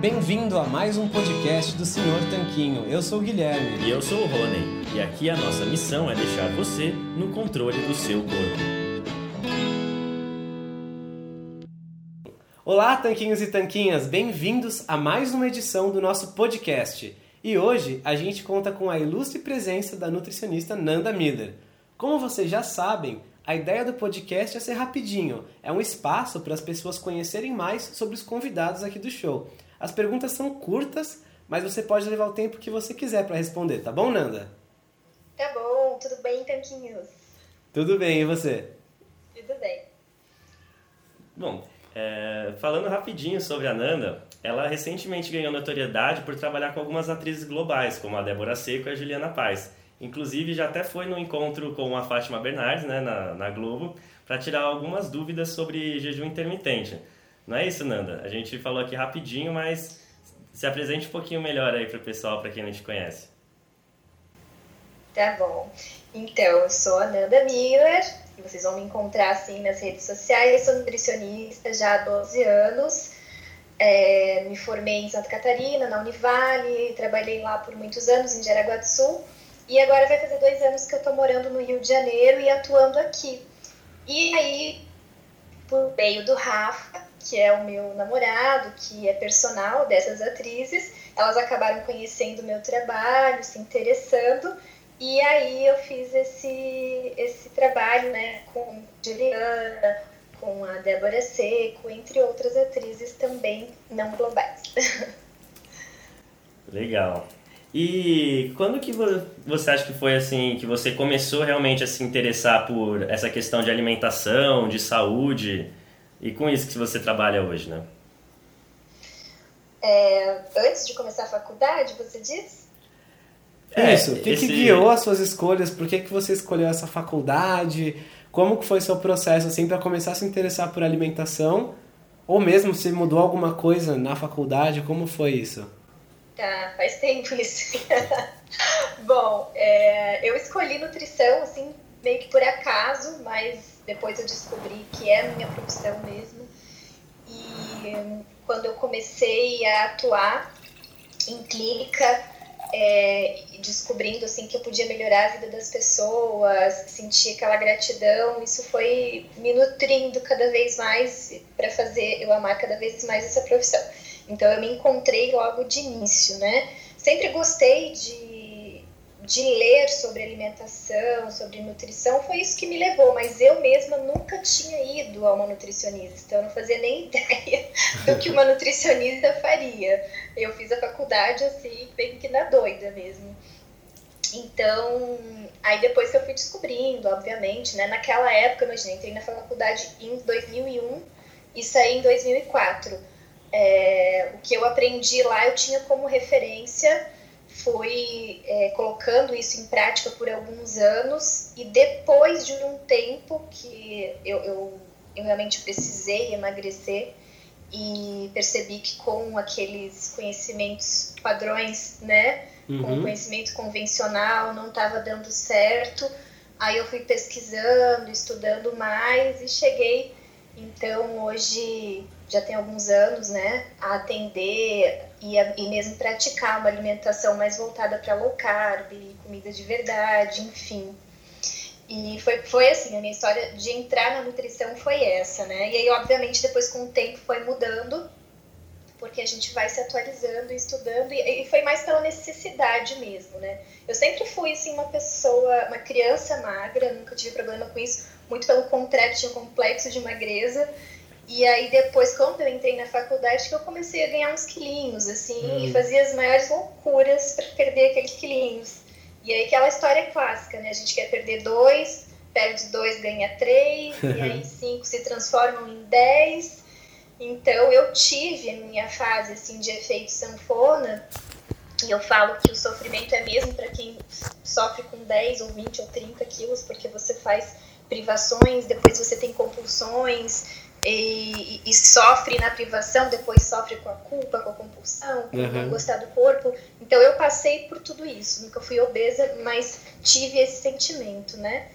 Bem-vindo a mais um podcast do Senhor Tanquinho. Eu sou o Guilherme. E eu sou o Rony. E aqui a nossa missão é deixar você no controle do seu corpo. Olá, tanquinhos e tanquinhas, bem-vindos a mais uma edição do nosso podcast. E hoje a gente conta com a ilustre presença da nutricionista Nanda Miller. Como vocês já sabem, a ideia do podcast é ser rapidinho, é um espaço para as pessoas conhecerem mais sobre os convidados aqui do show. As perguntas são curtas, mas você pode levar o tempo que você quiser para responder, tá bom, Nanda? Tá bom, tudo bem, Tanquinhos? Tudo bem, e você? Tudo bem. Bom, é, falando rapidinho sobre a Nanda, ela recentemente ganhou notoriedade por trabalhar com algumas atrizes globais, como a Débora Seco e a Juliana Paz. Inclusive, já até foi no encontro com a Fátima Bernardes, né, na, na Globo, para tirar algumas dúvidas sobre jejum intermitente. Não é isso, Nanda? A gente falou aqui rapidinho, mas se apresente um pouquinho melhor aí para o pessoal, para quem não te conhece. Tá bom. Então, eu sou a Nanda Miller, e vocês vão me encontrar assim nas redes sociais. Eu sou nutricionista já há 12 anos. É, me formei em Santa Catarina, na Univale, trabalhei lá por muitos anos, em Jaraguá do Sul. E agora vai fazer dois anos que eu estou morando no Rio de Janeiro e atuando aqui. E aí, por meio do Rafa, que é o meu namorado, que é personal dessas atrizes, elas acabaram conhecendo o meu trabalho, se interessando, e aí eu fiz esse, esse trabalho né, com Juliana, com a Débora Seco, entre outras atrizes também não globais. Legal. E quando que você acha que foi assim que você começou realmente a se interessar por essa questão de alimentação, de saúde? E com isso que você trabalha hoje, né? É, antes de começar a faculdade, você diz? É, isso, o que, esse... que guiou as suas escolhas? Por que, que você escolheu essa faculdade? Como que foi seu processo assim para começar a se interessar por alimentação? Ou mesmo se mudou alguma coisa na faculdade? Como foi isso? Tá, faz tempo isso. Bom, é, eu escolhi nutrição assim meio que por acaso, mas depois eu descobri que é a minha profissão mesmo. E quando eu comecei a atuar em clínica, é, descobrindo assim que eu podia melhorar a vida das pessoas, sentir aquela gratidão, isso foi me nutrindo cada vez mais para fazer eu amar cada vez mais essa profissão. Então eu me encontrei logo de início, né? Sempre gostei de de ler sobre alimentação, sobre nutrição, foi isso que me levou, mas eu mesma nunca tinha ido a uma nutricionista, então eu não fazia nem ideia do que uma nutricionista faria. Eu fiz a faculdade assim, bem que na doida mesmo. Então, aí depois que eu fui descobrindo, obviamente, né, naquela época, imagina, entrei na faculdade em 2001 e saí em 2004. É, o que eu aprendi lá eu tinha como referência foi é, colocando isso em prática por alguns anos e depois de um tempo que eu, eu, eu realmente precisei emagrecer e percebi que com aqueles conhecimentos padrões, né, uhum. com o conhecimento convencional não estava dando certo. Aí eu fui pesquisando, estudando mais e cheguei então hoje já tem alguns anos, né, a atender e, a, e mesmo praticar uma alimentação mais voltada para low carb, comida de verdade, enfim. E foi, foi assim, a minha história de entrar na nutrição foi essa, né? E aí, obviamente, depois com o tempo foi mudando, porque a gente vai se atualizando estudando, e, e foi mais pela necessidade mesmo, né? Eu sempre fui, assim, uma pessoa, uma criança magra, nunca tive problema com isso, muito pelo contrário, tinha um complexo de magreza, e aí depois, quando eu entrei na faculdade, que eu comecei a ganhar uns quilinhos, assim, hum. e fazia as maiores loucuras para perder aqueles quilinhos. E aí aquela história clássica, né? A gente quer perder dois, perde dois, ganha três, e aí cinco se transformam em dez. Então eu tive a minha fase assim de efeito sanfona, e eu falo que o sofrimento é mesmo para quem sofre com 10 ou 20 ou 30 quilos, porque você faz privações, depois você tem compulsões, e, e, sofre na privação, depois sofre com a culpa, com a compulsão, com uhum. não gostar do corpo. Então eu passei por tudo isso. Nunca fui obesa, mas tive esse sentimento, né?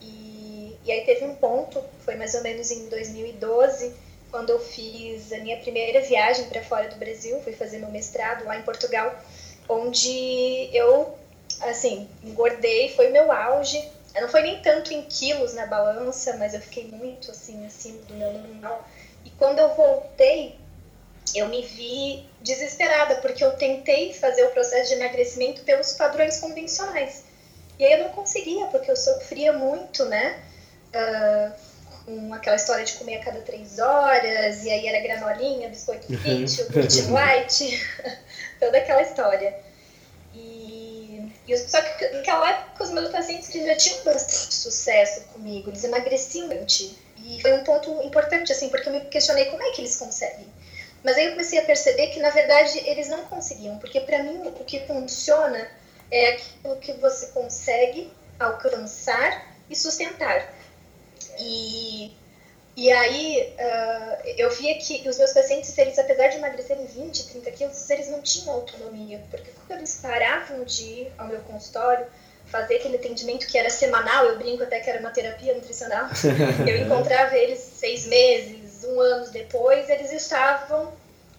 E, e aí teve um ponto, foi mais ou menos em 2012, quando eu fiz a minha primeira viagem para fora do Brasil, fui fazer meu mestrado lá em Portugal, onde eu, assim, engordei, foi o meu auge não foi nem tanto em quilos na balança, mas eu fiquei muito assim, acima do meu normal. E quando eu voltei, eu me vi desesperada, porque eu tentei fazer o processo de emagrecimento pelos padrões convencionais. E aí eu não conseguia, porque eu sofria muito, né? Uh, com aquela história de comer a cada três horas, e aí era granolinha, biscoito fit, uhum. white, toda aquela história. E, só que naquela época os meus pacientes já tinham bastante sucesso comigo, eles emagreciam bastante. E foi um ponto importante, assim, porque eu me questionei como é que eles conseguem. Mas aí eu comecei a perceber que, na verdade, eles não conseguiam, porque para mim o que funciona é aquilo que você consegue alcançar e sustentar. E e aí uh, eu via que os meus pacientes, eles, apesar de emagrecerem 20, 30 quilos, eles não tinham autonomia, porque quando eles paravam de ir ao meu consultório, fazer aquele atendimento que era semanal, eu brinco até que era uma terapia nutricional, eu encontrava eles seis meses, um ano depois, eles estavam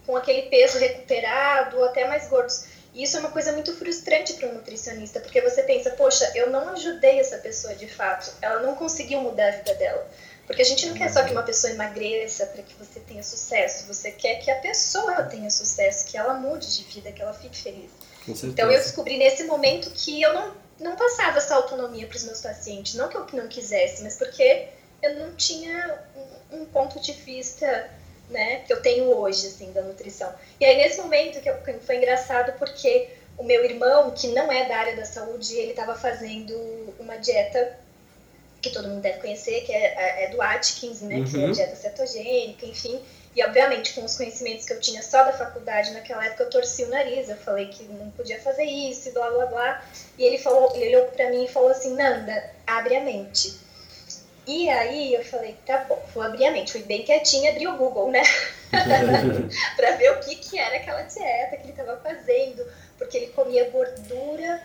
com aquele peso recuperado, ou até mais gordos. E isso é uma coisa muito frustrante para um nutricionista, porque você pensa, poxa, eu não ajudei essa pessoa de fato, ela não conseguiu mudar a vida dela. Porque a gente não quer só que uma pessoa emagreça para que você tenha sucesso, você quer que a pessoa tenha sucesso, que ela mude de vida, que ela fique feliz. Então eu descobri nesse momento que eu não, não passava essa autonomia para os meus pacientes, não que eu não quisesse, mas porque eu não tinha um, um, ponto de vista né, que eu tenho hoje assim da nutrição. E aí nesse momento que, eu, foi engraçado porque o meu irmão, que não é da área da saúde, ele estava fazendo uma dieta que todo mundo deve conhecer, que é, é do Atkins, né, uhum. que é uhum. dieta cetogênica, enfim. E, obviamente, com os conhecimentos que eu tinha só da faculdade naquela época, eu torci o nariz. Eu falei que não podia fazer isso e blá, blá, blá. E ele falou, ele olhou pra mim e falou assim, Nanda, abre a mente. E aí eu falei, tá bom, vou abrir a mente. Fui bem quietinha, abri o Google, né? pra ver o que, que era aquela dieta que ele tava fazendo. Porque ele comia gordura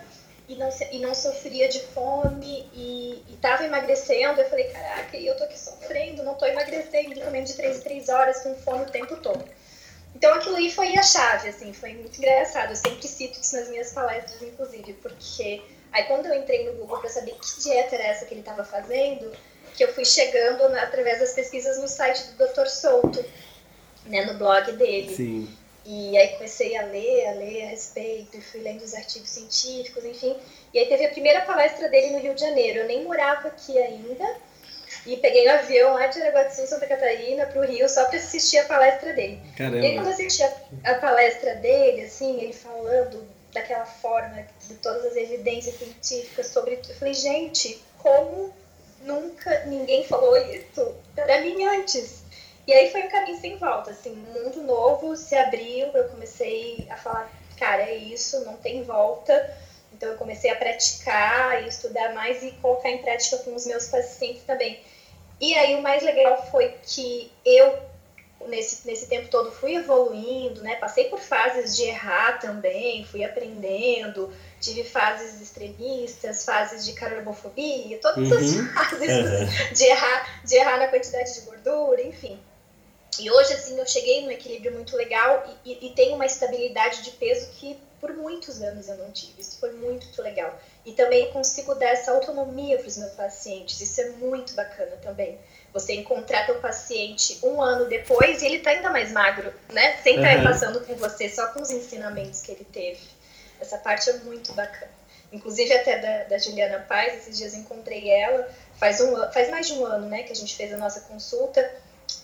e não, e não sofria de fome e estava emagrecendo. Eu falei, caraca, e eu tô aqui sofrendo, não tô emagrecendo, comendo de 3 em 3 horas com fome o tempo todo. Então aquilo aí foi a chave, assim, foi muito engraçado. Eu sempre cito isso nas minhas palestras, inclusive, porque aí quando eu entrei no Google para saber que dieta era essa que ele estava fazendo, que eu fui chegando através das pesquisas no site do Dr. Souto, né, no blog dele. Sim. E aí comecei a ler, a ler a respeito, e fui lendo os artigos científicos, enfim. E aí teve a primeira palestra dele no Rio de Janeiro. Eu nem morava aqui ainda. E peguei um avião lá de Sul, Santa Catarina, para o Rio, só para assistir a palestra dele. Caramba. E aí, quando eu assisti a, a, palestra dele, assim, ele falando daquela forma, de todas as evidências científicas sobre... Eu falei, gente, como nunca ninguém falou isso para mim antes? E aí foi um caminho sem volta, assim, um mundo novo se abriu, eu comecei a falar, cara, é isso, não tem volta. Então eu comecei a praticar e estudar mais e colocar em prática com os meus pacientes também. E aí o mais legal foi que eu nesse, nesse tempo todo fui evoluindo, né? Passei por fases de errar também, fui aprendendo, tive fases extremistas, fases de carbofobia, todas uhum. as fases uhum. de errar, de errar na quantidade de gordura, enfim. E hoje, assim, eu cheguei num equilíbrio muito legal e, e, e tenho uma estabilidade de peso que por muitos anos eu não tive. Isso foi muito, legal. E também consigo dar essa autonomia para os meus pacientes. Isso é muito bacana também. Você encontrar teu paciente um ano depois e ele tá ainda mais magro, né? Sem estar uhum. passando com você, só com os ensinamentos que ele teve. Essa parte é muito bacana. Inclusive até da, da Juliana Paz, esses dias encontrei ela, faz, um, faz mais de um ano, né, que a gente fez a nossa consulta.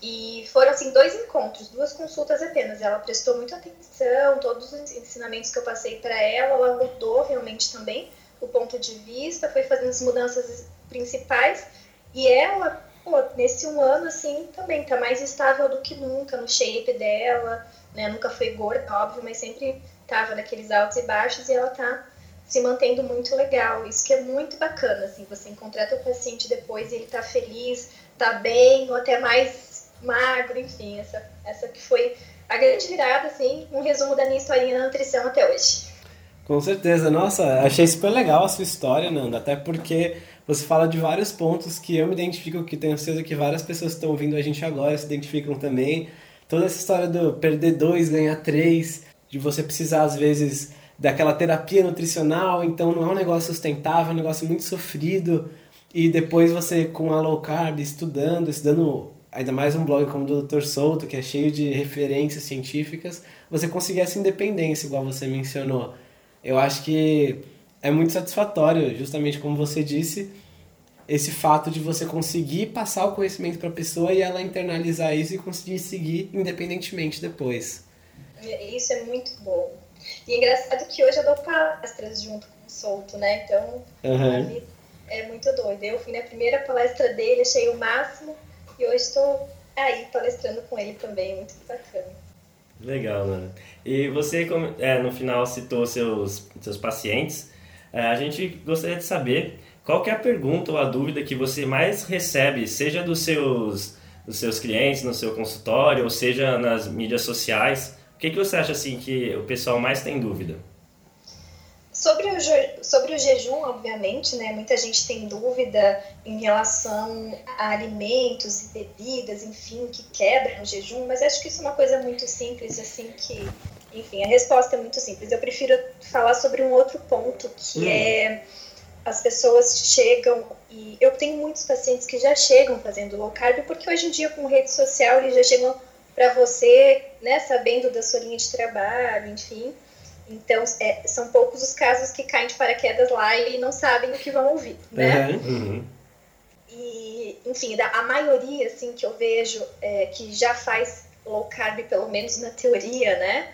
E foram assim dois encontros, duas consultas apenas. Ela prestou muita atenção, todos os ensinamentos que eu passei para ela, ela mudou realmente também o ponto de vista, foi fazendo as mudanças principais. E ela, pô, nesse um ano, assim, também tá mais estável do que nunca no shape dela, né? Nunca foi gorda, óbvio, mas sempre tava naqueles altos e baixos e ela tá se mantendo muito legal. Isso que é muito bacana, assim, você encontrar teu paciente depois e ele tá feliz, tá bem, ou até mais magro, enfim, essa, essa que foi a grande virada, assim, um resumo da minha historinha na nutrição até hoje. Com certeza, nossa, achei super legal a sua história, Nanda, até porque você fala de vários pontos que eu me identifico, que tenho certeza que várias pessoas que estão ouvindo a gente agora se identificam também. Toda essa história do perder dois, ganhar três, de você precisar às vezes daquela terapia nutricional, então não é um negócio sustentável, é um negócio muito sofrido. E depois você com a low carb, estudando, estudando ainda mais um blog como o do Dr. Souto, que é cheio de referências científicas, você conseguir essa independência, igual você mencionou. Eu acho que é muito satisfatório, justamente como você disse, esse fato de você conseguir passar o conhecimento para a pessoa e ela internalizar isso e conseguir seguir independentemente depois. Isso é muito bom. E é engraçado que hoje eu dou palestras junto com o Souto, né? Então, uhum. é muito doido. Eu fui na primeira palestra dele, achei o máximo, e hoje estou aí palestrando com ele também, muito bacana. Legal, Ana. E você, é, no final, citou seus, seus pacientes. É, a gente gostaria de saber qual é a pergunta ou a dúvida que você mais recebe, seja dos seus, dos seus clientes, no seu consultório, ou seja nas mídias sociais. O que, que você acha assim que o pessoal mais tem dúvida? Sobre o, sobre o jejum, obviamente, né, muita gente tem dúvida em relação a alimentos e bebidas, enfim, que quebram o jejum, mas acho que isso é uma coisa muito simples, assim, que, enfim, a resposta é muito simples. Eu prefiro falar sobre um outro ponto, que hum. é as pessoas chegam e eu tenho muitos pacientes que já chegam fazendo low carb, porque hoje em dia com rede social eles já chegam para você, né, sabendo da sua linha de trabalho, enfim. Então, é, são poucos os casos que caem de paraquedas lá e não sabem o que vão ouvir, né? Uhum. E, enfim, a maioria, assim, que eu vejo é, que já faz low carb, pelo menos na teoria, né?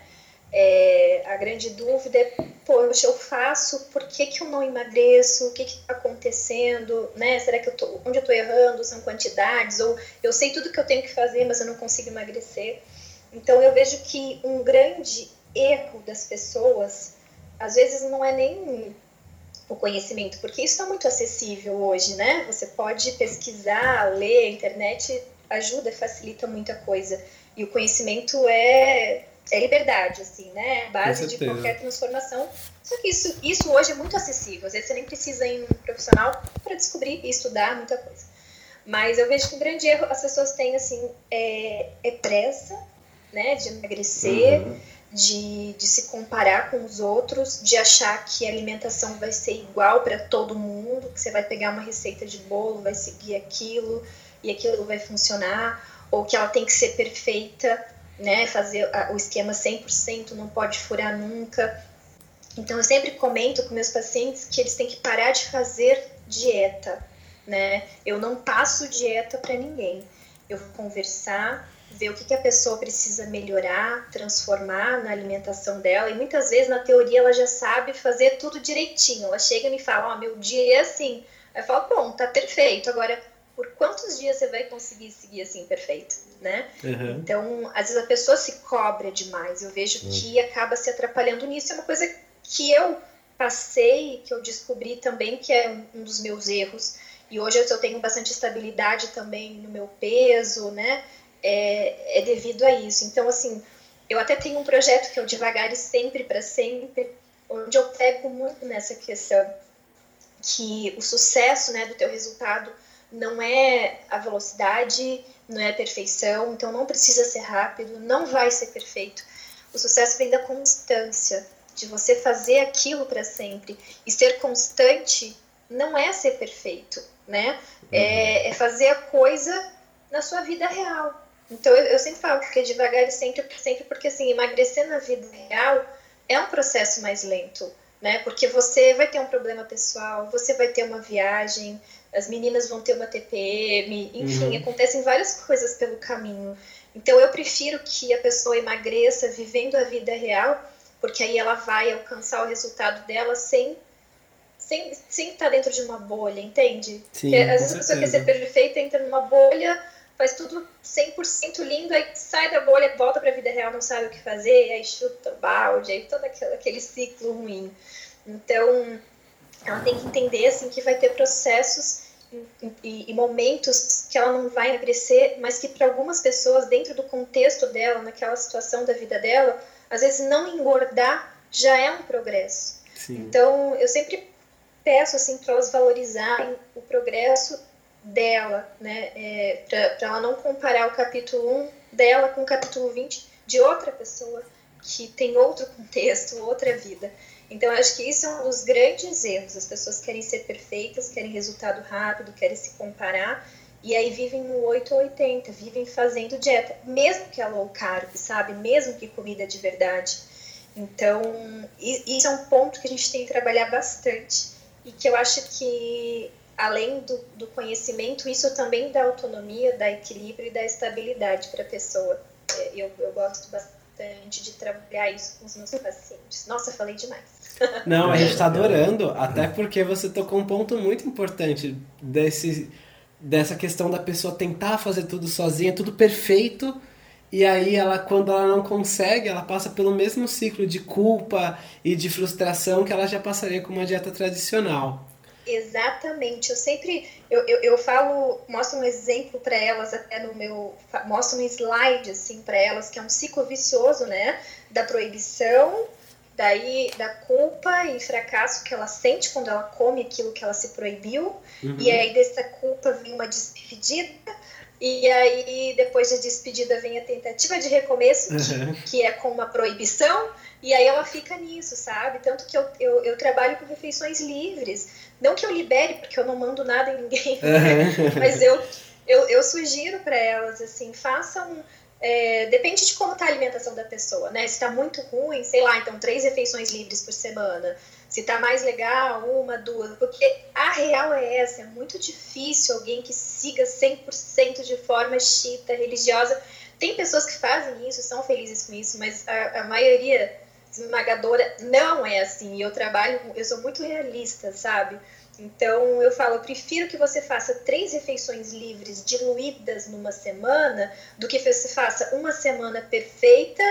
É, a grande dúvida é, poxa, eu faço, por que, que eu não emagreço? O que está acontecendo? Né? Será que eu tô, onde eu estou errando? São quantidades? Ou eu sei tudo que eu tenho que fazer, mas eu não consigo emagrecer? Então, eu vejo que um grande erro das pessoas, às vezes não é nem o conhecimento, porque isso está muito acessível hoje, né? Você pode pesquisar, ler, a internet ajuda, facilita muita coisa. E o conhecimento é, é liberdade, assim, né? Base de qualquer transformação. Só que isso, isso hoje é muito acessível. Às vezes você nem precisa ir num profissional para descobrir e estudar muita coisa. Mas eu vejo que um grande erro as pessoas têm, assim, é, é pressa, né? De emagrecer. Uhum de, de se comparar com os outros, de achar que a alimentação vai ser igual para todo mundo, que você vai pegar uma receita de bolo, vai seguir aquilo e aquilo vai funcionar, ou que ela tem que ser perfeita, né, fazer o esquema 100%, não pode furar nunca. Então eu sempre comento com meus pacientes que eles têm que parar de fazer dieta, né? Eu não passo dieta para ninguém. Eu vou conversar ver o que, que a pessoa precisa melhorar, transformar na alimentação dela. E muitas vezes, na teoria, ela já sabe fazer tudo direitinho. Ela chega e me fala: Ó, oh, meu dia é assim. Aí eu falo: Bom, tá perfeito. Agora, por quantos dias você vai conseguir seguir assim perfeito, né? Uhum. Então, às vezes a pessoa se cobra demais. Eu vejo uhum. que acaba se atrapalhando nisso. É uma coisa que eu passei, que eu descobri também que é um dos meus erros. E hoje eu tenho bastante estabilidade também no meu peso, né? É, é devido a isso. Então, assim, eu até tenho um projeto que é o Devagar e Sempre para Sempre, onde eu pego muito nessa questão que o sucesso né, do teu resultado não é a velocidade, não é a perfeição, então não precisa ser rápido, não vai ser perfeito. O sucesso vem da constância, de você fazer aquilo para sempre. E ser constante não é ser perfeito, né? É, uhum. é fazer a coisa na sua vida real. Então eu, eu sempre falo que é devagar e sempre, sempre porque assim, emagrecer na vida real é um processo mais lento, né? Porque você vai ter um problema pessoal, você vai ter uma viagem, as meninas vão ter uma TPM, enfim, uhum. acontecem várias coisas pelo caminho. Então eu prefiro que a pessoa emagreça vivendo a vida real, porque aí ela vai alcançar o resultado dela sem sem, sem estar dentro de uma bolha, entende? Sim, porque, às vezes a pessoa quer ser perfeita, entra numa bolha, faz tudo 100% lindo, aí sai da bolha, volta para a vida real, não sabe o que fazer, aí chuta balde, aí todo aquele, aquele ciclo ruim. Então, ela tem que entender assim que vai ter processos e, e, momentos que ela não vai emagrecer, mas que para algumas pessoas, dentro do contexto dela, naquela situação da vida dela, às vezes não engordar já é um progresso. Sim. Então, eu sempre peço assim para elas valorizarem o progresso dela, né? É, para ela não comparar o capítulo 1 dela com o capítulo 20 de outra pessoa que tem outro contexto, outra vida. Então, acho que isso é um dos grandes erros. As pessoas querem ser perfeitas, querem resultado rápido, querem se comparar, e aí vivem no 8 ou 80, vivem fazendo dieta, mesmo que é low carb, sabe? Mesmo que comida de verdade. Então, isso é um ponto que a gente tem que trabalhar bastante e que eu acho que, além do, do conhecimento, isso também dá autonomia, dá equilíbrio e dá estabilidade para a pessoa. É, eu, eu gosto bastante de trabalhar isso com os meus pacientes. Nossa, falei demais. Não, a gente está adorando, até porque você tocou um ponto muito importante desse, dessa questão da pessoa tentar fazer tudo sozinha, tudo perfeito, e aí ela, quando ela não consegue, ela passa pelo mesmo ciclo de culpa e de frustração que ela já passaria com uma dieta tradicional. Exatamente. Eu sempre eu, eu, eu falo, mostro um exemplo para elas até no meu, mostro um slide assim para elas que é um ciclo vicioso, né, da proibição daí da culpa e fracasso que ela sente quando ela come aquilo que ela se proibiu, uhum. e aí dessa culpa vem uma despedida, e aí depois da despedida vem a tentativa de recomeço, uhum. que, que, é com uma proibição, e aí ela fica nisso, sabe? Tanto que eu, eu, eu, trabalho com refeições livres, não que eu libere, porque eu não mando nada em ninguém, mas eu, eu, eu sugiro para elas, assim, façam é, depende de como está a alimentação da pessoa, né? Se está muito ruim, sei lá, então três refeições livres por semana. Se está mais legal, uma, duas. Porque a real é essa, é muito difícil alguém que siga 100% de forma chita, religiosa. Tem pessoas que fazem isso, são felizes com isso, mas a, a maioria esmagadora não é assim. Eu trabalho, eu sou muito realista, sabe? Então eu falo, eu prefiro que você faça três refeições livres diluídas numa semana do que você faça uma semana perfeita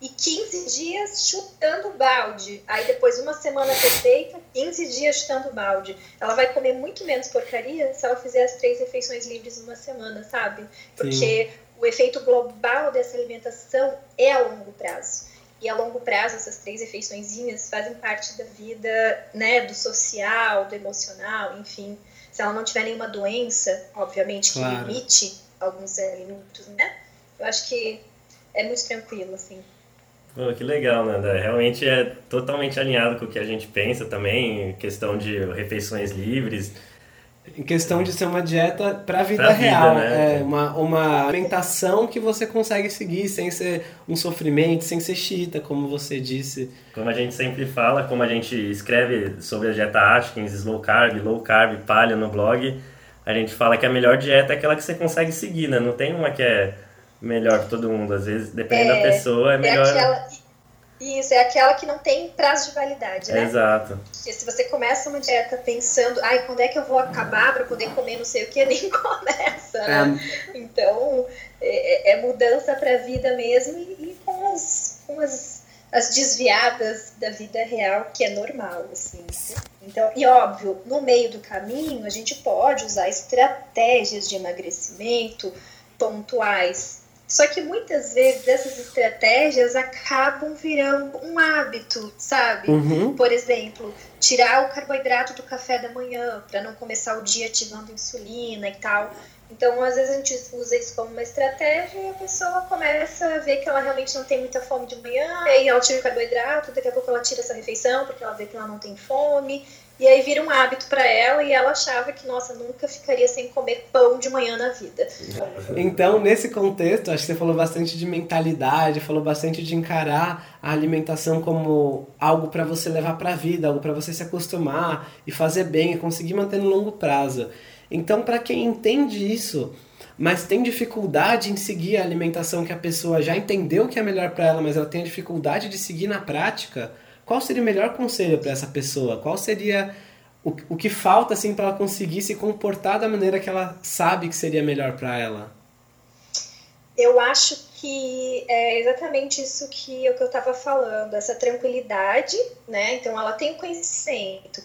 e 15 dias chutando balde. Aí depois uma semana perfeita, 15 dias chutando balde. Ela vai comer muito menos porcaria se ela fizer as três refeições livres numa semana, sabe? Porque Sim. o efeito global dessa alimentação é a longo prazo. E a longo prazo, essas três refeiçõezinhas fazem parte da vida, né, do social, do emocional, enfim. Se ela não tiver nenhuma doença, obviamente, que claro. limite alguns alimentos, né? Eu acho que é muito tranquilo, assim. Pô, que legal, Nanda. Realmente é totalmente alinhado com o que a gente pensa também, questão de refeições livres em questão de ser uma dieta para a vida real. Né? É uma, uma alimentação que você consegue seguir sem ser um sofrimento, sem ser chita, como você disse. Como a gente sempre fala, como a gente escreve sobre a dieta Atkins, slow carb, low carb, palha no blog, a gente fala que a melhor dieta é aquela que você consegue seguir, né? Não tem uma que é melhor para todo mundo. Às vezes, dependendo é, da pessoa, é, é melhor. Aquela isso, é aquela que não tem prazo de validade, né? Exato. Porque se você começa uma dieta pensando, ai, quando é que eu vou acabar para poder comer não sei o que, nem começa, né? É. Então, é, é mudança para a vida mesmo e, e, com, as, com as, as desviadas da vida real, que é normal, assim. Então, e óbvio, no meio do caminho, a gente pode usar estratégias de emagrecimento pontuais Só que muitas vezes essas estratégias acabam virando um hábito, sabe? Uhum. Por exemplo, tirar o carboidrato do café da manhã para não começar o dia ativando insulina e tal. Então, às vezes a gente usa isso como uma estratégia e a pessoa começa a ver que ela realmente não tem muita fome de manhã, e aí ela tira o carboidrato, daqui a pouco ela tira essa refeição porque ela vê que ela não tem fome, e aí vira um hábito para ela e ela achava que, nossa, nunca ficaria sem comer pão de manhã na vida. Então, nesse contexto, acho que você falou bastante de mentalidade, falou bastante de encarar a alimentação como algo para você levar para a vida, algo para você se acostumar e fazer bem e conseguir manter no longo prazo. Então, para quem entende isso, mas tem dificuldade em seguir a alimentação que a pessoa já entendeu que é melhor para ela, mas ela tem dificuldade de seguir na prática, qual seria o melhor conselho para essa pessoa? Qual seria o, o que falta assim para ela conseguir se comportar da maneira que ela sabe que seria melhor para ela? Eu acho que é exatamente isso que, que eu estava falando, essa tranquilidade, né? Então ela tem o conhecimento.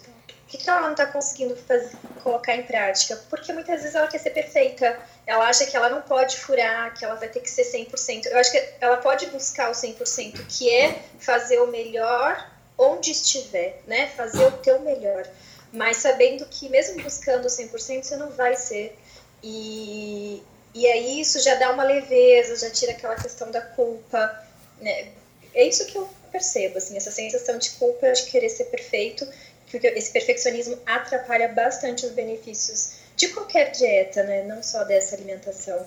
Que, que ela não está conseguindo fazer, colocar em prática? Porque muitas vezes ela quer ser perfeita, ela acha que ela não pode furar, que ela vai ter que ser 100%. Eu acho que ela pode buscar o 100%, que é fazer o melhor onde estiver, né? Fazer o teu melhor. Mas sabendo que mesmo buscando o 100%, você não vai ser. E, e aí isso já dá uma leveza, já tira aquela questão da culpa, né? É isso que eu percebo, assim, essa sensação de culpa de querer ser perfeito, porque esse perfeccionismo atrapalha bastante os benefícios de qualquer dieta, né? Não só dessa alimentação.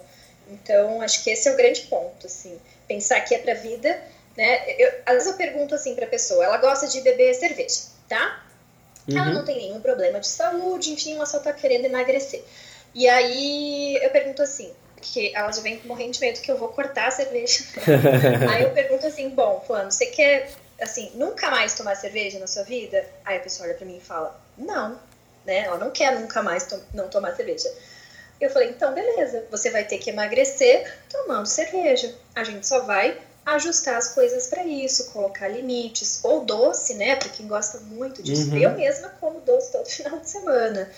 Então, acho que esse é o grande ponto, assim. Pensar que é pra vida, né? Eu, às vezes eu pergunto assim pra pessoa, ela gosta de beber cerveja, tá? Uhum. Ela não tem nenhum problema de saúde, enfim, ela só tá querendo emagrecer. E aí eu pergunto assim, que ela já vem morrendo de medo que eu vou cortar a cerveja. aí eu pergunto assim, bom, fulano, você quer, assim, nunca mais tomar cerveja na sua vida? Aí a pessoa olha pra mim e fala, não né? Ela não quer nunca mais to não tomar cerveja. Eu falei, então beleza, você vai ter que emagrecer tomando cerveja. A gente só vai ajustar as coisas para isso, colocar limites, ou doce, né? Para quem gosta muito disso. Uhum. Eu mesma como doce todo final de semana.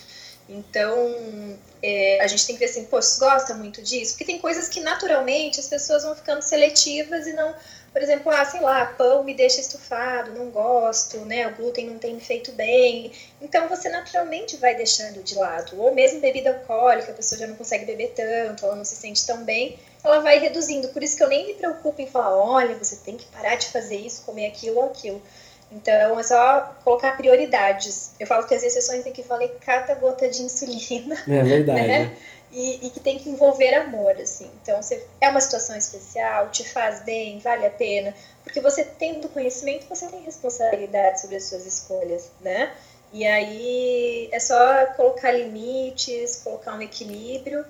Então, é, a gente tem que ver assim, você gosta muito disso? Porque tem coisas que naturalmente as pessoas vão ficando seletivas e não por exemplo, ah, sei lá, pão me deixa estufado, não gosto, né? O glúten não tem me feito bem. Então você naturalmente vai deixando de lado. Ou mesmo bebida alcoólica, a pessoa já não consegue beber tanto, ela não se sente tão bem, ela vai reduzindo. Por isso que eu nem me preocupo em falar, olha, você tem que parar de fazer isso, comer aquilo ou aquilo. Então é só colocar prioridades. Eu falo que as exceções tem que valer cada gota de insulina. É verdade. Né? E, e, que tem que envolver amor, assim. Então, você, é uma situação especial, te faz bem, vale a pena, porque você tendo conhecimento, você tem responsabilidade sobre as suas escolhas, né? E aí é só colocar limites, colocar um equilíbrio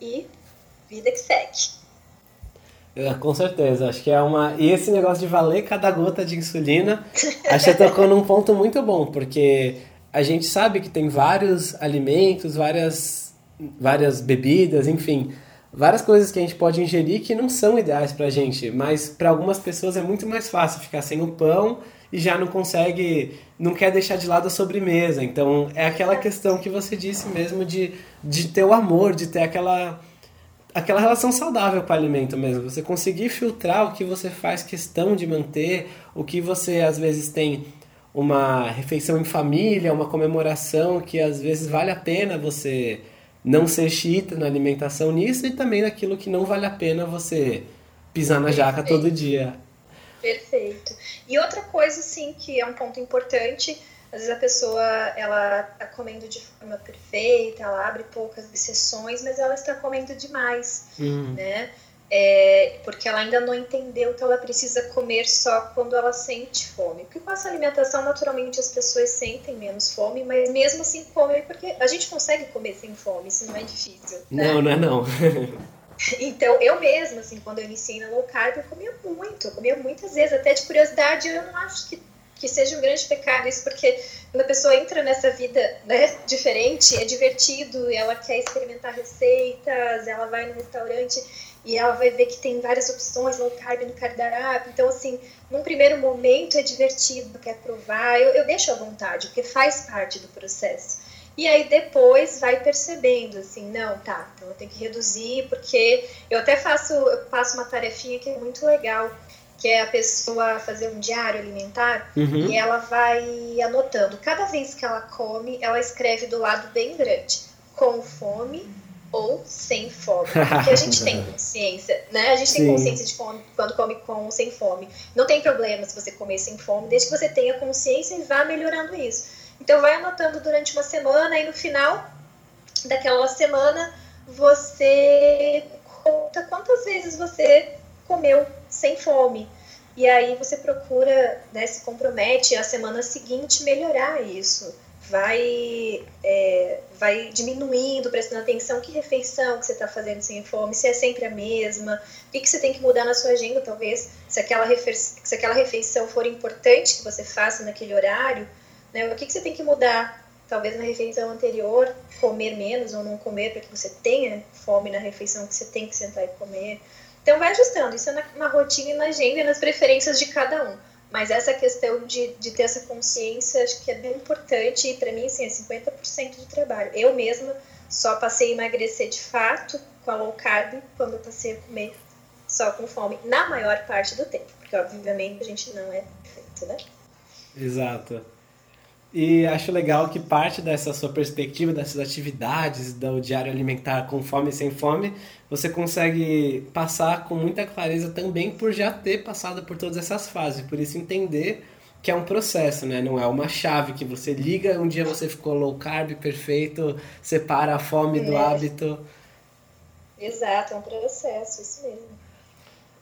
e vida que segue. É, com certeza, acho que é uma. E esse negócio de valer cada gota de insulina, acho que tocou num ponto muito bom, porque a gente sabe que tem vários alimentos, várias várias bebidas, enfim, várias coisas que a gente pode ingerir que não são ideais pra gente, mas para algumas pessoas é muito mais fácil ficar sem o pão e já não consegue, não quer deixar de lado a sobremesa. Então é aquela questão que você disse mesmo de, de ter o amor, de ter aquela aquela relação saudável com o alimento mesmo. Você conseguir filtrar o que você faz questão de manter, o que você às vezes tem uma refeição em família, uma comemoração que às vezes vale a pena você não ser chita na alimentação nisso e também naquilo que não vale a pena você pisar na Perfeito. jaca todo dia. Perfeito. E outra coisa, sim, que é um ponto importante, às vezes a pessoa ela está comendo de forma perfeita, ela abre poucas exceções, mas ela está comendo demais, uhum. né? É, porque ela ainda não entendeu que ela precisa comer só quando ela sente fome. Porque com essa alimentação, naturalmente, as pessoas sentem menos fome, mas mesmo assim comem, porque a gente consegue comer sem fome, isso não é difícil. Né? Não, não é não. então, eu mesma, assim, quando eu iniciei na low carb, eu comia muito, eu comia muitas vezes, até de curiosidade, eu não acho que, que seja um grande pecado isso, porque quando a pessoa entra nessa vida né, diferente, é divertido, ela quer experimentar receitas, ela vai no restaurante e ela vai ver que tem várias opções low carb no cardápio. Então, assim, num primeiro momento é divertido, quer provar. Eu, eu deixo à vontade, porque faz parte do processo. E aí depois vai percebendo assim, não, tá, então eu tenho que reduzir, porque eu até faço, eu faço uma tarefinha que é muito legal, que é a pessoa fazer um diário alimentar uhum. e ela vai anotando. Cada vez que ela come, ela escreve do lado bem grande, com fome ou sem fome. Porque a gente tem consciência, né? A gente tem Sim. consciência de quando come com ou sem fome. Não tem problema se você comer sem fome, desde que você tenha consciência e vá melhorando isso. Então vai anotando durante uma semana e no final daquela semana você conta quantas vezes você comeu sem fome. E aí você procura, né, se compromete a semana seguinte melhorar isso. Vai, é, vai diminuindo, prestando atenção que refeição que você está fazendo sem fome, se é sempre a mesma, o que, que você tem que mudar na sua agenda, talvez, se aquela, se aquela refeição for importante que você faça naquele horário, né? O que, que você tem que mudar? Talvez na refeição anterior, comer menos ou não comer para que você tenha fome na refeição que você tem que sentar e comer. Então vai ajustando, isso é na, na rotina e na agenda e nas preferências de cada um. Mas essa questão de, de ter essa consciência, acho que é bem importante e para mim, assim, é 50% do trabalho. Eu mesma só passei a emagrecer de fato com a low carb quando eu passei a comer só com fome, na maior parte do tempo, porque obviamente a gente não é perfeito, né? Exato. E acho legal que parte dessa sua perspectiva, dessas atividades do diário alimentar com fome e sem fome, você consegue passar com muita clareza também por já ter passado por todas essas fases. Por isso entender que é um processo, né? Não é uma chave que você liga, um dia você ficou low carb, perfeito, separa a fome é. do hábito. Exato, é um processo, isso mesmo.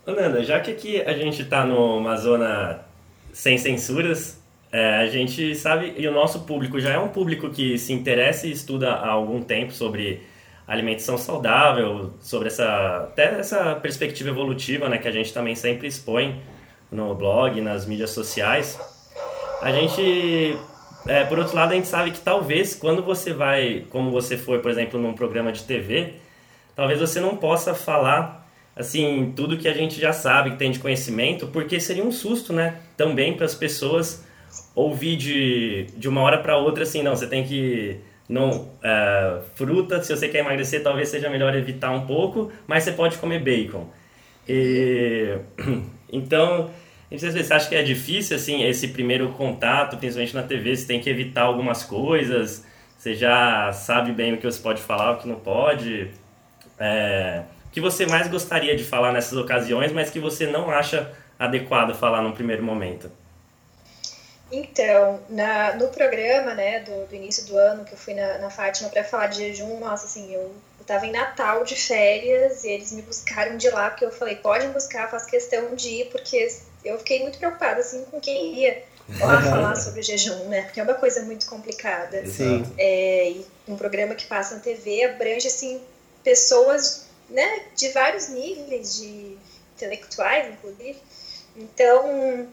Nanda, já que aqui a gente está numa zona sem censuras, é, a gente sabe, e o nosso público já é um público que se interessa e estuda há algum tempo sobre alimentação saudável, sobre essa até essa perspectiva evolutiva, né, que a gente também sempre expõe no blog, nas mídias sociais. A gente, é, por outro lado, a gente sabe que talvez quando você vai, como você foi, por exemplo, num programa de TV, talvez você não possa falar assim tudo que a gente já sabe, que tem de conhecimento, porque seria um susto, né, também para as pessoas ouvir de, de uma hora para outra assim, não, você tem que não uh, fruta, se você quer emagrecer, talvez seja melhor evitar um pouco, mas você pode comer bacon. E, então, você acha que é difícil assim esse primeiro contato, principalmente na TV, você tem que evitar algumas coisas, você já sabe bem o que você pode falar, o que não pode. É, o que você mais gostaria de falar nessas ocasiões, mas que você não acha adequado falar num primeiro momento? Então, na, no programa, né, do, do, início do ano, que eu fui na, na Fátima para falar de jejum, nossa, assim, eu, eu tava em Natal de férias e eles me buscaram de lá, porque eu falei, podem buscar, faço questão de ir, porque eu fiquei muito preocupada, assim, com quem ia lá falar sobre o jejum, né, porque é uma coisa muito complicada. Sim. É, e um programa que passa na TV abrange, assim, pessoas, né, de vários níveis, de intelectuais, inclusive. Então,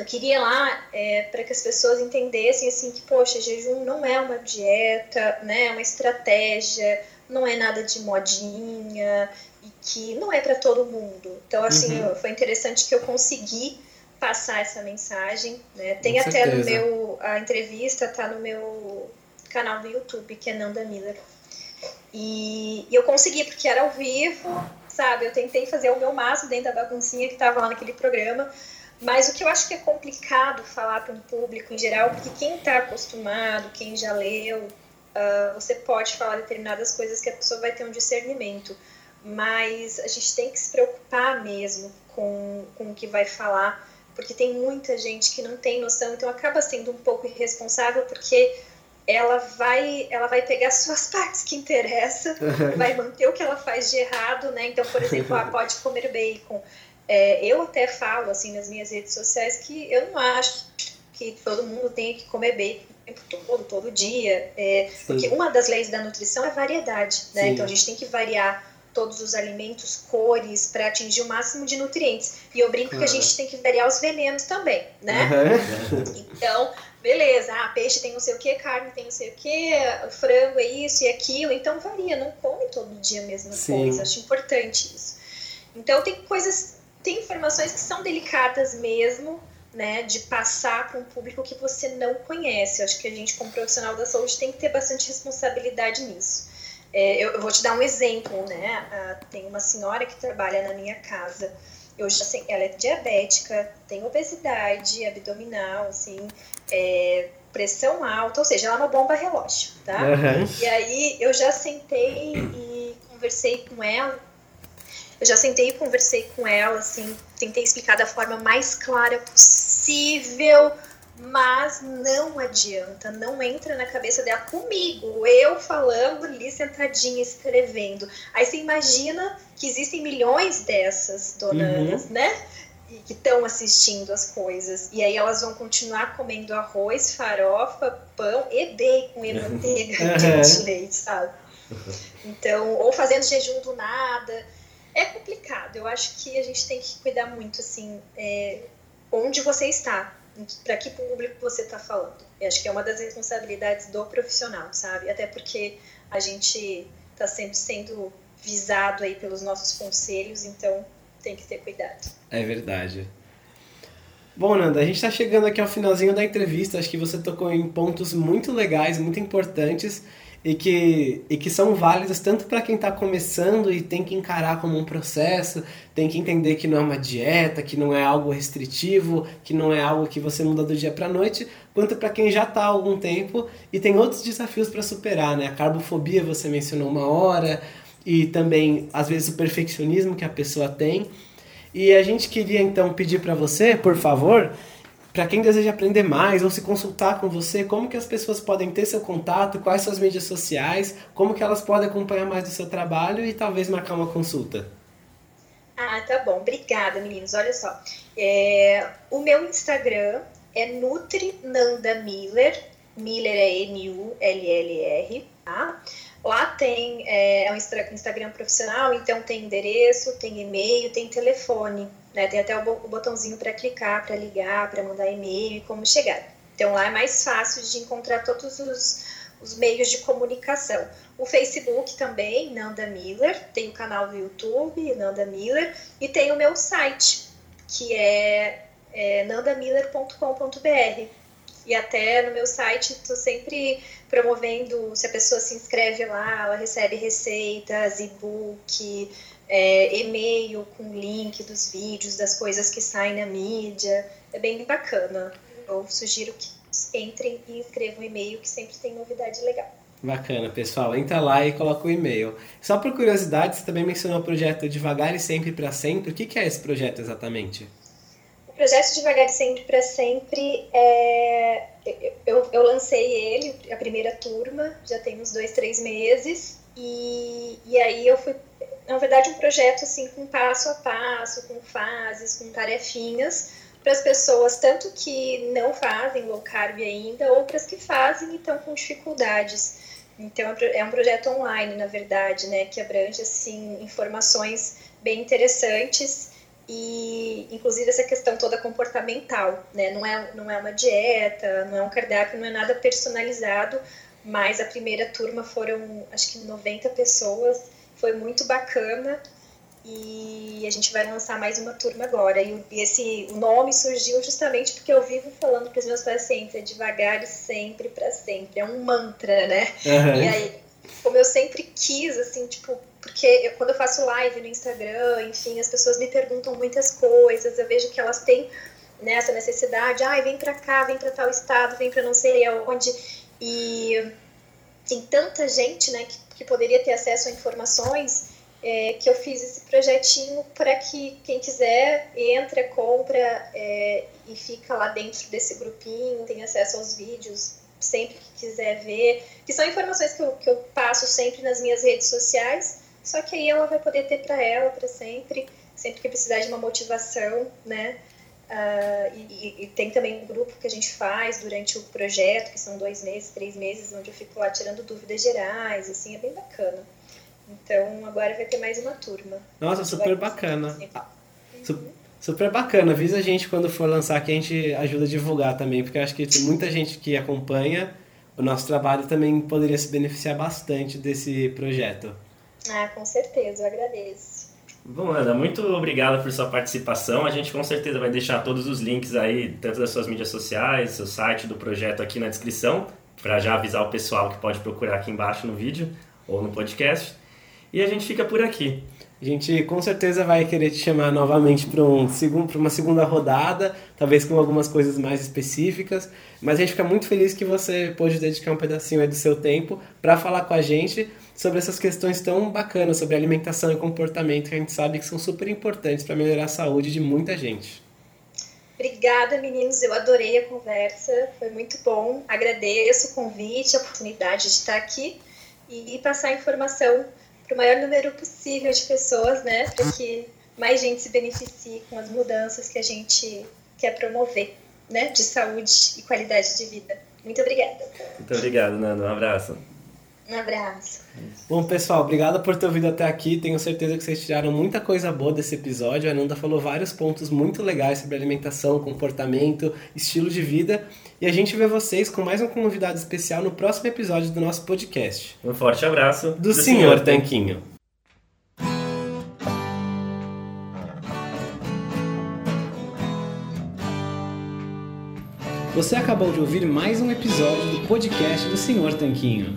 eu queria lá é, para que as pessoas entendessem assim que poxa jejum não é uma dieta né é uma estratégia não é nada de modinha e que não é para todo mundo então assim uhum. foi interessante que eu consegui passar essa mensagem né tem Com até certeza. no meu a entrevista tá no meu canal do YouTube que é Nanda Miller e, e eu consegui porque era ao vivo sabe eu tentei fazer o meu máximo dentro da baguncinha que estava lá naquele programa mas o que eu acho que é complicado falar para um público em geral, porque quem está acostumado, quem já leu, uh, você pode falar determinadas coisas que a pessoa vai ter um discernimento. Mas a gente tem que se preocupar mesmo com, com o que vai falar, porque tem muita gente que não tem noção, então acaba sendo um pouco irresponsável, porque ela vai, ela vai pegar suas partes que interessam, vai manter o que ela faz de errado, né? Então, por exemplo, ah, pode comer bacon. É, eu até falo assim nas minhas redes sociais que eu não acho que todo mundo tenha que comer bacon o tempo todo, todo dia. É, porque uma das leis da nutrição é variedade, né? Sim. Então a gente tem que variar todos os alimentos, cores, para atingir o máximo de nutrientes. E eu brinco uhum. que a gente tem que variar os venenos também, né? Uhum. Então, beleza, ah, peixe tem não sei o que, carne tem não sei o que, frango é isso e aquilo. Então varia, não come todo dia a mesma Sim. coisa. Acho importante isso. Então tem coisas tem informações que são delicadas mesmo, né, de passar para um público que você não conhece. Eu acho que a gente, como profissional da saúde, tem que ter bastante responsabilidade nisso. É, eu, eu, vou te dar um exemplo, né? Ah, tem uma senhora que trabalha na minha casa. Eu já sei, ela é diabética, tem obesidade abdominal, assim, é, pressão alta, ou seja, ela é uma bomba relógio, tá? Uhum. E aí eu já sentei e conversei com ela eu já sentei e conversei com ela, assim, tentei explicar da forma mais clara possível, mas não adianta, não entra na cabeça dela comigo, eu falando ali sentadinha escrevendo. Aí você imagina que existem milhões dessas donas, uhum. né? que estão assistindo as coisas. E aí elas vão continuar comendo arroz, farofa, pão e bacon e manteiga uhum. de leite, sabe? Então, ou fazendo jejum do nada é complicado. Eu acho que a gente tem que cuidar muito, assim, é, onde você está, para que público você está falando. Eu acho que é uma das responsabilidades do profissional, sabe? Até porque a gente está sempre sendo visado aí pelos nossos conselhos, então tem que ter cuidado. É verdade. Bom, Nanda, a gente está chegando aqui ao finalzinho da entrevista. Acho que você tocou em pontos muito legais, muito importantes e que, e que são válidas tanto para quem está começando e tem que encarar como um processo, tem que entender que não é uma dieta, que não é algo restritivo, que não é algo que você muda do dia para noite, quanto para quem já está há algum tempo e tem outros desafios para superar, né? A carbofobia você mencionou uma hora e também às vezes o perfeccionismo que a pessoa tem. E a gente queria então pedir para você, por favor, para quem deseja aprender mais ou se consultar com você, como que as pessoas podem ter seu contato, quais suas mídias sociais, como que elas podem acompanhar mais do seu trabalho e talvez marcar uma consulta. Ah, tá bom. Obrigada, meninos. Olha só. É, o meu Instagram é NutriNandaMiller. Miller é M-U-L-L-R, tá? Lá tem é, é um Instagram profissional, então tem endereço, tem e-mail, tem telefone. Né? Tem até o botãozinho para clicar, para ligar, para mandar e-mail e como chegar. Então lá é mais fácil de encontrar todos os, os meios de comunicação. O Facebook também, Nanda Miller, tem o canal do YouTube, Nanda Miller, e tem o meu site, que é, é nandamiller.com.br. E até no meu site estou sempre promovendo, se a pessoa se inscreve lá, ela recebe receitas, e-book, é, e-mail com link dos vídeos, das coisas que saem na mídia. É bem bacana. Eu sugiro que entrem e escrevam e-mail que sempre tem novidade legal. Bacana, pessoal. Entra lá e coloca o e-mail. Só por curiosidade, você também mencionou o projeto Devagar e Sempre para Sempre. O que é esse projeto exatamente? Projeto Devagar e Sempre para Sempre é. Eu, eu lancei ele, a primeira turma, já tem uns dois, três meses. E, e aí eu fui na verdade, um projeto assim com passo a passo, com fases, com tarefinhas para as pessoas, tanto que não fazem low carb ainda, ou para as que fazem e estão com dificuldades. Então, é um projeto online, na verdade, né, que abrange assim informações bem interessantes e, inclusive, essa questão toda comportamental, né, não é, não é uma dieta, não é um cardápio, não é nada personalizado, mas a primeira turma foram, acho que 90 pessoas foi muito bacana e a gente vai lançar mais uma turma agora. E esse o nome surgiu justamente porque eu vivo falando para os meus pacientes, é devagar e sempre para sempre. É um mantra, né? Uhum. E aí, como eu sempre quis, assim, tipo, porque eu, quando eu faço live no Instagram, enfim, as pessoas me perguntam muitas coisas, eu vejo que elas têm né, essa necessidade, ai, ah, vem para cá, vem para tal estado, vem para não sei aonde. E tem tanta gente, né, que que poderia ter acesso a informações, é, que eu fiz esse projetinho para que quem quiser entra, compra é, e fica lá dentro desse grupinho, tem acesso aos vídeos sempre que quiser ver, que são informações que eu, que eu passo sempre nas minhas redes sociais, só que aí ela vai poder ter para ela para sempre, sempre que precisar de uma motivação, né? Uh, e, e, tem também um grupo que a gente faz durante o projeto, que são dois meses, três meses, onde eu fico lá tirando dúvidas gerais, assim, é bem bacana. Então agora vai ter mais uma turma. Nossa, super bacana. Uhum. Super bacana. Avisa a gente quando for lançar que a gente ajuda a divulgar também, porque eu acho que tem muita gente que acompanha o nosso trabalho também poderia se beneficiar bastante desse projeto. Ah, com certeza, eu agradeço. Bom, Ana, muito obrigado por sua participação. A gente com certeza vai deixar todos os links aí, tanto das suas mídias sociais, seu site do projeto aqui na descrição, para já avisar o pessoal que pode procurar aqui embaixo no vídeo ou no podcast. E a gente fica por aqui. A gente com certeza vai querer te chamar novamente para um segundo, uma segunda rodada, talvez com algumas coisas mais específicas. Mas a gente fica muito feliz que você pôde dedicar um pedacinho do seu tempo para falar com a gente sobre essas questões tão bacanas sobre alimentação e comportamento que a gente sabe que são super importantes para melhorar a saúde de muita gente. Obrigada, meninos. Eu adorei a conversa, foi muito bom. Agradeço o convite, a oportunidade de estar aqui e passar informação para o maior número possível de pessoas, né? Para que mais gente se beneficie com as mudanças que a gente quer promover, né? De saúde e qualidade de vida. Muito obrigada. Muito obrigado, Nando. Um abraço. Um abraço. Bom, pessoal, obrigado por ter ouvido até aqui. Tenho certeza que vocês tiraram muita coisa boa desse episódio. A Nanda falou vários pontos muito legais sobre alimentação, comportamento, estilo de vida. E a gente vê vocês com mais um convidado especial no próximo episódio do nosso podcast. Um forte abraço do, do Senhor Tanquinho. Você acabou de ouvir mais um episódio do podcast do Senhor Tanquinho.